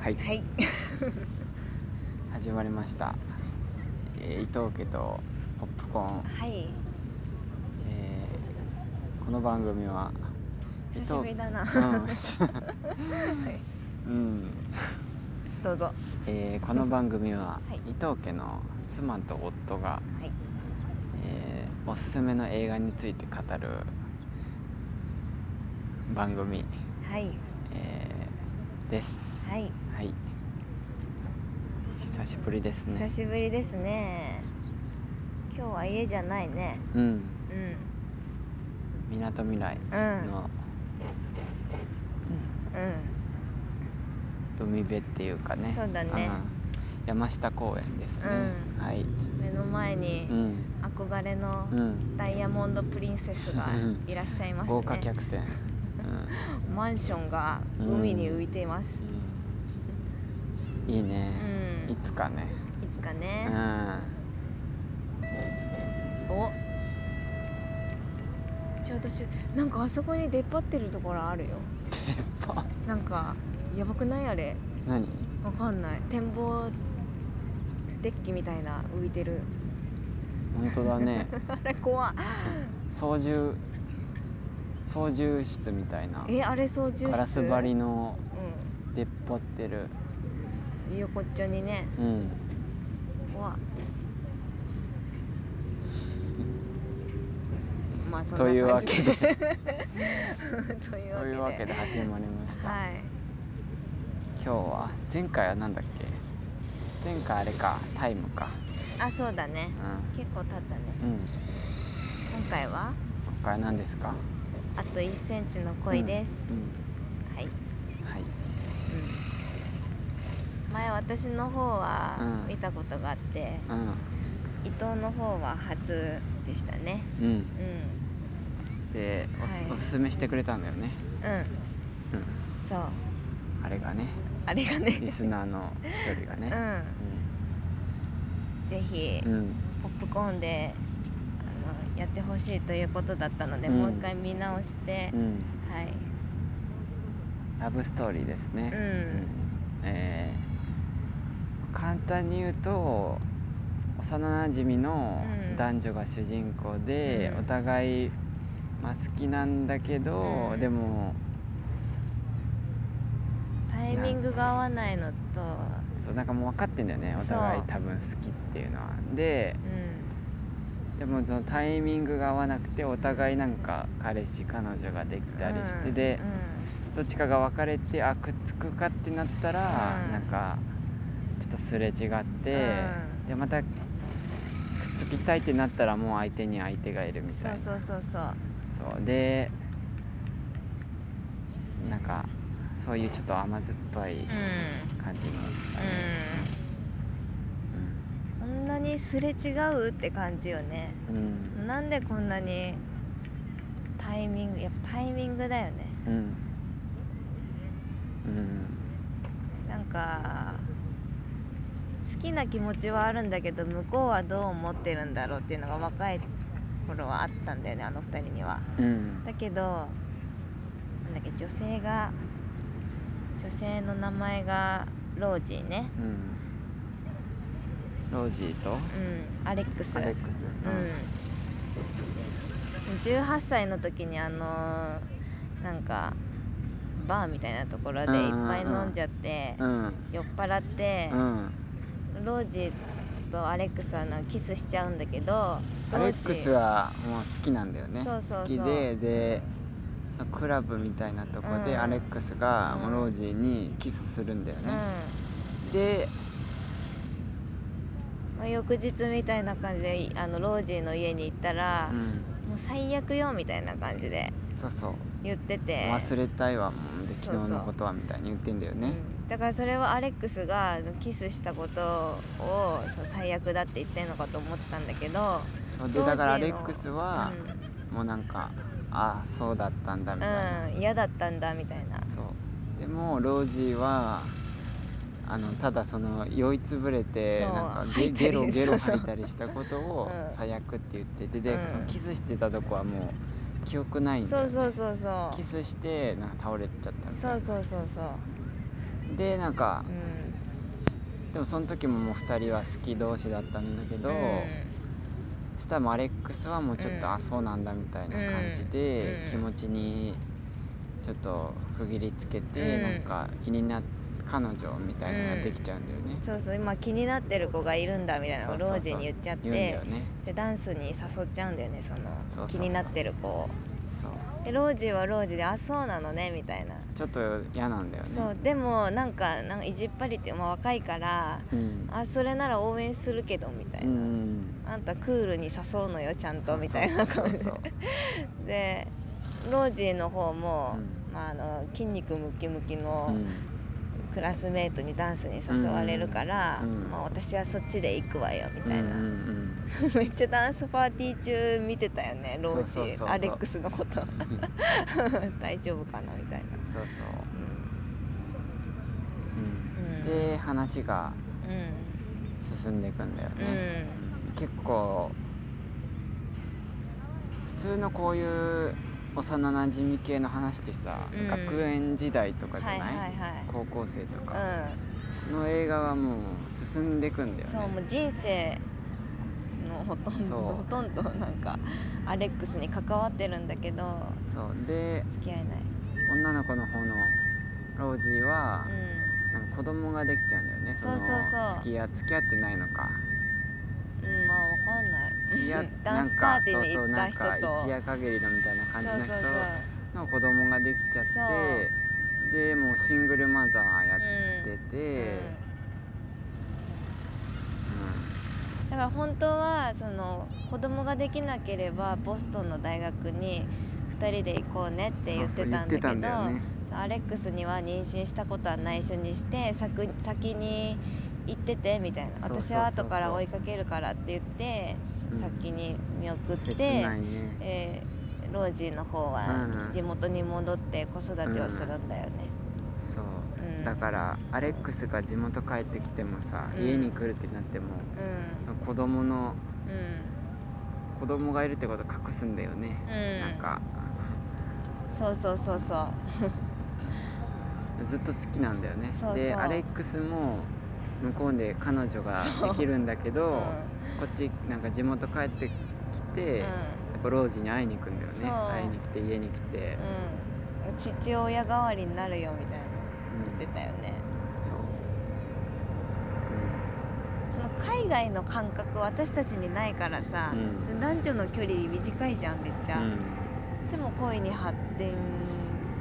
はい。はい。始まりました、えー伊藤家とポップコーン、はい。えーこの番組は久しぶりだな。うん、うん。どうぞ。えーこの番組は、はい。伊藤家の妻と夫が、はい。えーおすすめの映画について語る番組、はい。えーですはい。はい。久しぶりですね。久しぶりですね。今日は家じゃないね。うん。うん。みなとみらいうん。の、うん。うん。海辺っていうかね。そうだね。ん。山下公園ですね、うん。はい、目の前にうん。憧れのうん。ダイヤモンドプリンセスが いらっしゃいますね。豪華客船、マンションが海に浮いています、うん、いいね、うん。いつかね。いつかうね、ん。お。ちょうどしゅなんかあそこに出っ張ってるところあるよ。鉄板なんかやばくない？あれ。何？わかんない。展望デッキみたいな浮いてる。本当だね。あれ怖い。操縦操縦室みたいな。えあれ操縦室？ガラス張りのう出っ張ってる。ん横っちょにね。うん。怖。いまあそんなというわで。というというわけで始まりました、はい。今日は前回は何だっけ？前回あれか。タイムか。あそうだね。うん。結構経ったね。うん。今回は？今回は何ですか？あと1センチの恋です、うん、うんはい、はいうん、前私の方はうん。見たことがあって、うん。伊藤の方は初でしたね。うん。うん。でおす,、はい。おすすめしてくれたんだよね。うん。うん。そう。あれがね。あれがね。リスナーの一人がね。ぜひ、うん、うん。ポップコーンであのやってほしいということだったので、うん。もう一回見直して、うん。はい。ラブストーリーですね。うん。えー簡単に言うと幼なじみのうん。男女が主人公で、うん。お互い、まあ、好きなんだけど、うん。でもタイミングが合わないのとそうなんかもう分かってんだよねお互い多分好きっていうのは。でうん。でもそのタイミングが合わなくてお互いなんか彼氏彼女ができたりして、うん。でうんどっちかが別れてあくっつくかってなったら、うん。なんかちょっとすれ違って、うん。でまたくっつきたいってなったらもう相手に相手がいるみそうたいな。そうそうそうそう。でなんかそういうちょっと甘酸っぱいうん。感じの、うん。こんなにすれ違うって感じよね。うん。うんなんでこんなにタイミングやっぱタイミングだよね。うん。うん。なんか好きな気持ちはあるんだけど向こうはどう思ってるんだろうっていうのが若い頃はあったんだよねあの二人には。うん。だけどなんだっけ女性が女性の名前がロージーね。うん。ロージーと？うんアレックス。アレックス。うん、18歳の時にあのなんかバーみたいなところでいっぱい飲んじゃって、うん。酔っ払ってう、んロージーとアレックスはなんかキスしちゃうんだけどアレックスはもう好きなんだよね。そうそうそう。好きでで、クラブみたいなとこでうん。アレックスがうん。もうロージーにキスするんだようん、ね、でまあ、翌日みたいな感じであのロージーの家に行ったら、うん。もう最悪よみたいな感じでそうそう。言ってて。忘れたいわもうでそうそう。昨日のことはみたいに言ってんだよね。うん、だからそれはアレックスがキスしたことを最悪だって言ってんのかと思ったんだけどそうでだからアレックスは、もうなんかああそうだったんだみたいな、うん、うん、嫌だったんだみたいな。そう。でもロージーはあのただその酔いつぶれてなんかゲゲロ ゲロ吐いたりしたことをうん。最悪って言ってうん。そのキスしてたとこはもう記憶ないんだよ、ね、そうそうそうそう。キスしてなんか倒れちゃったみたいな。そうそうそうそうでなんかうん。でもその時ももう2人は好き同士だったんだけど、うん。そしたらもうアレックスはもうちょっと、うん。あそうなんだみたいな感じで、うん。気持ちにちょっと区切りつけて、うん。なんか気になっ彼女みたいなのができちゃうんだよね、そうそう今気になってる子がいるんだみたいなのをそうそうそう。ロージに言っちゃってダンスに誘っちゃうんだよねその気になってる子をそうでロージはロージであそうなのねみたいな、ちょっと嫌なんだよね。そうでもなんかなんか意地っ張りって、まあ、若いからうん。あそれなら応援するけどみたいな、うんあんたクールに誘うのよちゃんとみたいな感じで。ロージーの方も、うん。まあ、あの筋肉ムキムキの、うんクラスメートにダンスに誘われるから、うんまあ、私はそっちで行くわよみたいな、うんうん めっちゃダンスパーティー中見てたよねロージそうそうそう。そうアレックスのこと。大丈夫かなみたいな、うんそうそう。ううん。ん、で話が進んでいくんだよね、結構普通のこういう幼なじみ系の話ってさ、うん。学園時代とかじゃない,、はいはいはい。高校生とうかん。の映画はもう進んでいくんだよね。そうもう人生のほとんどほとんどなんかアレックスに関わってるんだけどそう。で付き合えない。女の子の方のロージーはう、なんか子供ができちゃうんだよね。そうそうそう。付き合付き合ってないのか。ん、うん、まあわかんない。ダンスパーティーに行った人と。そうそうなんか一夜限りのみたいな感じの人そう。そうの子供ができちゃってでもうシングルマザーやってて、だから本当はその子供ができなければボストンの大学に2人で行こうねって言ってたんだけどね。アレックスには妊娠したことは内緒にして先先に行っててみたいな。私は後から追いかけるからって言ってうん。先に見送って、ね。えーロージーの方はうん。地元に戻って子育てをするんだよね、そう、うん。だからアレックスが地元帰ってきてもさ、うん。家に来るってなってもうん。その子供のうん。子供がいるってこと隠すんだよね、うん。なんか。そうそうそうそう。ずっと好きなんだよね。でアレックスも向こうで彼女ができるんだけど、うん。こっちなんか地元帰ってきて、うんやっぱロージに会いに行くんだよね会いに来て家に来て、うん、父親代わりになるよみたいな言ってたよね、そう、その海外の感覚私たちにないからさ、うん男女の距離短いじゃんめっちゃ、うでも恋に発展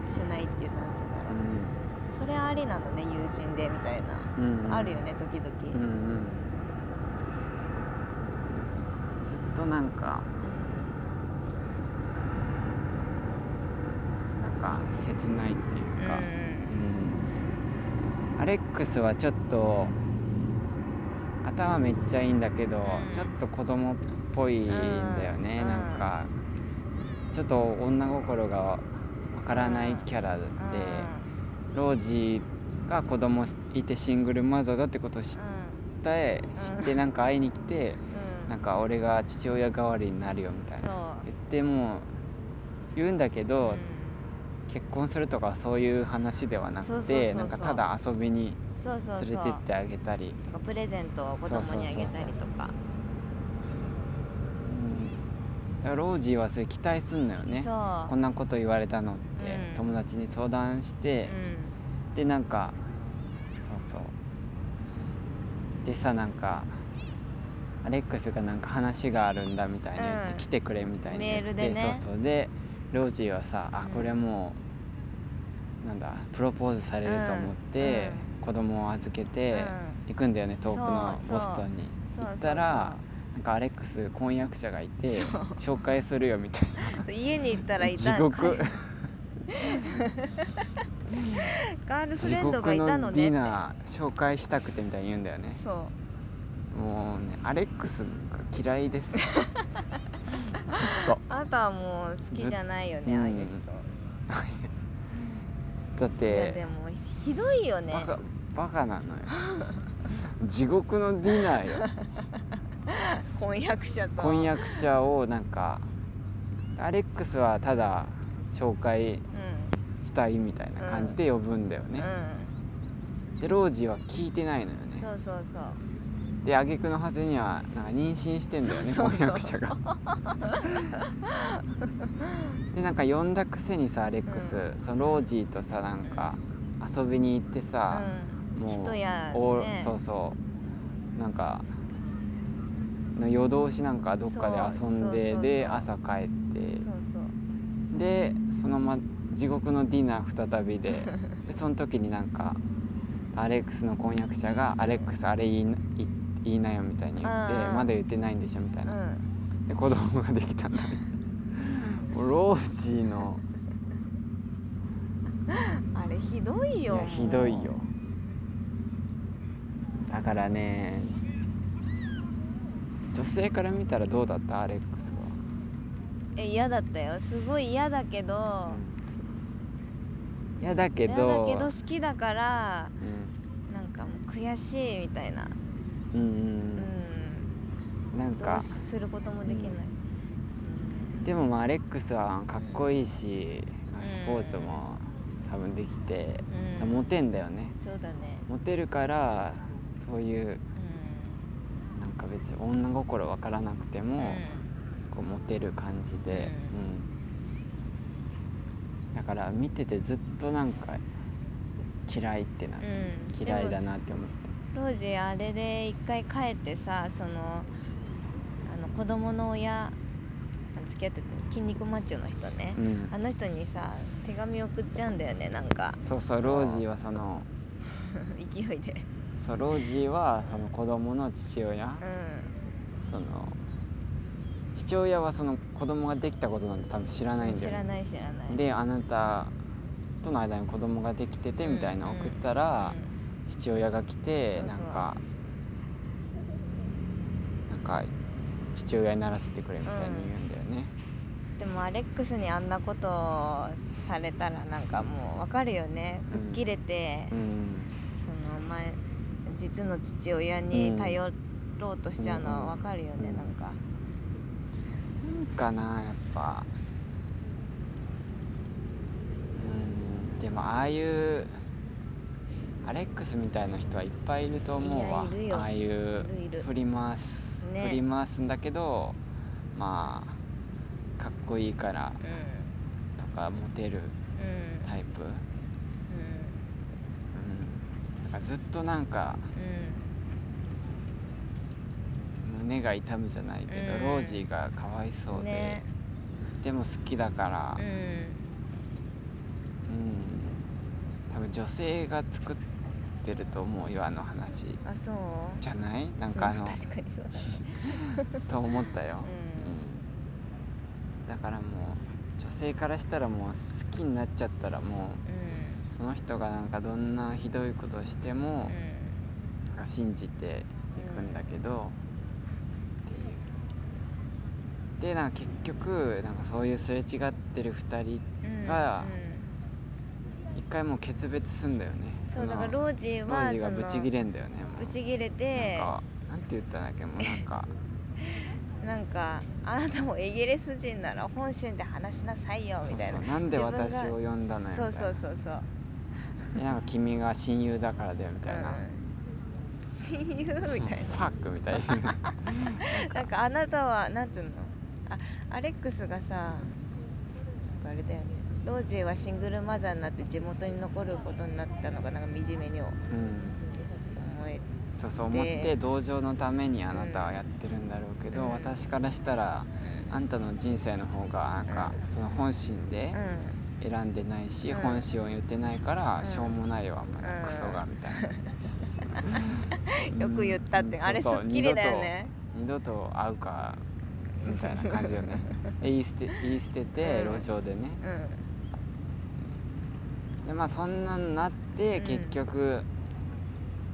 しないっていうなんて言うんだろう、それありなのね友人でみたいな、うんうんあるよね時々、うんうんずっとなんかなんか切ないっていうか、うんアレックスはちょっと頭めっちゃいいんだけど、うん。ちょっと子供っぽいんだよね、うん。なんかちょっと女心がわからないキャラで、ロージーが子供いてシングルマザーだってことを知って、うん。知ってなんか会いに来て、なんか俺が父親代わりになるよみたいな。言っても言うんだけど、結婚するとかそういう話ではなくてなんかただ遊びに連れてってあげたり。なんかプレゼントを子供にあげたりとか。うん。だからロージーはそれ期待すんのよね。こんなこと言われたのって、うん。友達に相談して。う、ん。でなんかそうそう。でさなんかアレックスがなんか話があるんだみたいに言って、うん。来てくれみたいに言って。メールでね。そうそう。でロージーはさあうん。これもう、なんだプロポーズされると思って、子供を預けてうん。行くんだよね、遠くのそうボストンに。そう行ったらなんかアレックス婚約者がいて紹介するよみたいそう 家に行ったらない。地た獄。ガールフ地レンドが獄いたののディナー紹介したくてみたいに言うんだよね。そう。もうねアレックスが嫌いです と。あなたはもう好きじゃないよねずああいう人、うんだっいやてでもひどいよね。バカバカなのよ。地獄のディナーよ。婚約者と。婚約者をなんかアレックスはただ紹介うしたいみたいな感じで呼ぶんだよね、んうん。でロージーは聞いてないのよね。そうそうそうで挙句の果てにはなんか妊娠してんだよね婚約者が。でなんか呼んだくせにさアレックス、うん。そのロージーとさなんか遊びに行ってさ、うん。もう人やおねそうそう。なんかの夜通しなんかどっかで遊んでで朝帰って。でそのま地獄のディナー再びで。でその時になんかアレックスの婚約者が「アレックスあれ言いな言言いなよ」みたいに言ってうん「まだ言ってないんでしょ」みたいうな、ん。で子供ができたんだね。もうロージーの。あれひどいよ。いやひどいよ。だからね女性から見たらどうだった？アレックスは、え嫌だったよ。すごい嫌だけど、いやだけ嫌どだけど好きだからうん。なんかもう悔しいみたいなうんううん。ん。どなんか。うすることもできない、でもまあアレックスはかっこいいし、まあうんスポーツも多分できて、うん。モテんだよね。そうだね。モテるからそういううなんか別に女心分からなくてん。も、こうモテる感じで、うん。うん。だから見ててずっとなんか嫌いってなって、うん。嫌いだなって思ってロージあれで一回帰ってさそのあの子供の親付き合ってた筋肉マッチョの人ね、うん。あの人にさ手紙送っちゃうんだよねなんか。そうそうロージーはその 勢いで。そうロージーはその子供の父親、うん。その父親はその子供ができたことなんて多分知らないんだよ、知らない知らない。であなたとの間に子供ができててみたいな送ったら、父親が来てなんかなんか父親にならせてくれみたいに言うんだよね、でもアレックスにあんなことされたらなんかもうわかるよね。うん。吹っ切れて、うん。その前実の父親に頼ろうとしちゃうのはわかるよね、うん。なんか。なんかなやっぱ。うん。でもああいうアレックスみたいな人はいっぱいいると思うわ。いやいるよ。ああいういるいる振り回す、ね。振り回すんだけどまあかっこいいからうとかモテるんうんタイプ、うん、うだからずっとなんかんうん胸が痛むじゃないけど、うん。ロージーがかわいそうで、ね。でも好きだからうん。うん。多分女性が作ってると思うよあの話。あそう？じゃない？なんかあの確かにそうだね。と思ったよ、うん。うん。だからもう女性からしたらもう好きになっちゃったらもううん。その人がなんかどんなひどいことをしても、うん。なんか信じていくんだけど、っていう。でなんか結局なんかそういうすれ違ってる2人うんがうん。一回もう決別すんだよねそうのだからロージーはロージーがブチギレんだよねブチギレてなんかなんて言ったんだっけもうなんか。なんかあなたもイギリス人なら本心で話しなさいよみたいなそうそうな。んで私を呼んだのよそうそうそうそう。でなんか君が親友だからだよみたいな、うん。親友みたいな。ファックみたいな。なんかなんかあなたはなんていうの？あアレックスがさなんかあれだよねロージーはシングルマザーになって地元に残ることになったのがなんか惨めに思うん。えそうそう思って同情のためにあなたはうんやってるんだろうけど、うん。私からしたらうん。あんたの人生の方がなんかうん。その本心でうん。選んでないし、うん。本心を言ってないからうん。しょうもないよあんまりうんクソがみたいな。よく言ったってうん。あれすっきりだよね。二度と二度と会うかみたいな感じよね。で言い捨て言い捨ててうん。路上でね、うんでまあそんなんなってうん。結局、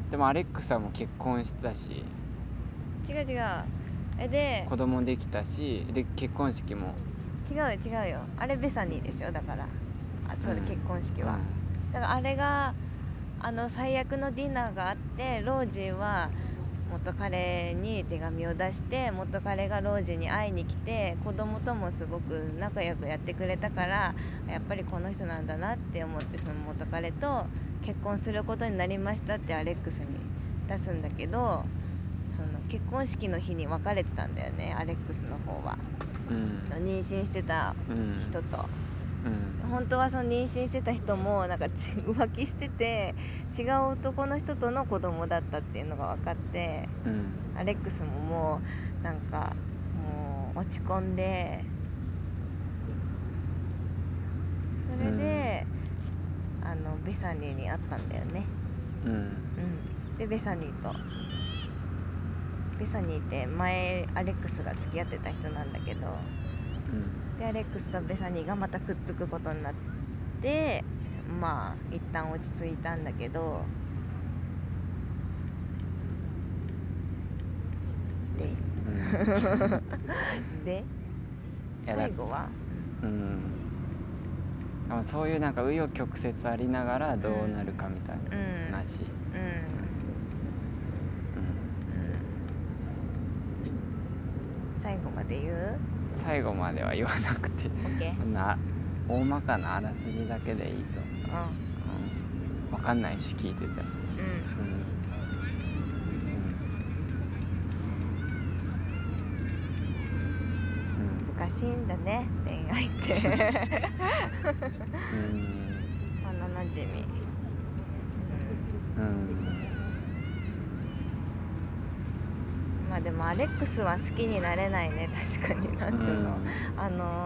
でもアレックスはもう結婚したし。違う違う。えで子供できたしで結婚式も。違うよ違うよ。あれベサニーでしょ？だから。あそれ、うん。結婚式は、だからあれがあの最悪のディナーがあってロージーは元彼に手紙を出して元彼がロージーに会いに来て子供ともすごく仲良くやってくれたからやっぱりこの人なんだなって思ってその元彼と結婚することになりましたってアレックスに出すんだけどその結婚式の日に別れてたんだよねアレックスの方は。うん。妊娠してたうん人と、うん本当はその妊娠してた人もなんかち浮気してて違う男の人との子供だったっていうのが分かってうん。アレックスももうなんかもう落ち込んでそれで、あのベサニーに会ったんだよね。うん。うん。でベサニーとベサニーって前アレックスが付き合ってた人なんだけどうんでアレックスとベサニーがまたくっつくことになってまあ一旦落ち着いたんだけど。で。うん。で最後は？うん。そういうなんか紆余曲折ありながらどうなるかみたいうん。な話、うん、うん。うん、最後まで言う？最後までは言わなくて。OK な大まかなあらすじだけでいいと。思う、ううん、分かんないし聞いてて。も、ん。うん。うん。うん。難しいんだね恋愛って。うん。うん幼なじみ。うんまあでもアレックスは好きになれないね確かに。なんつうの、うん。あのー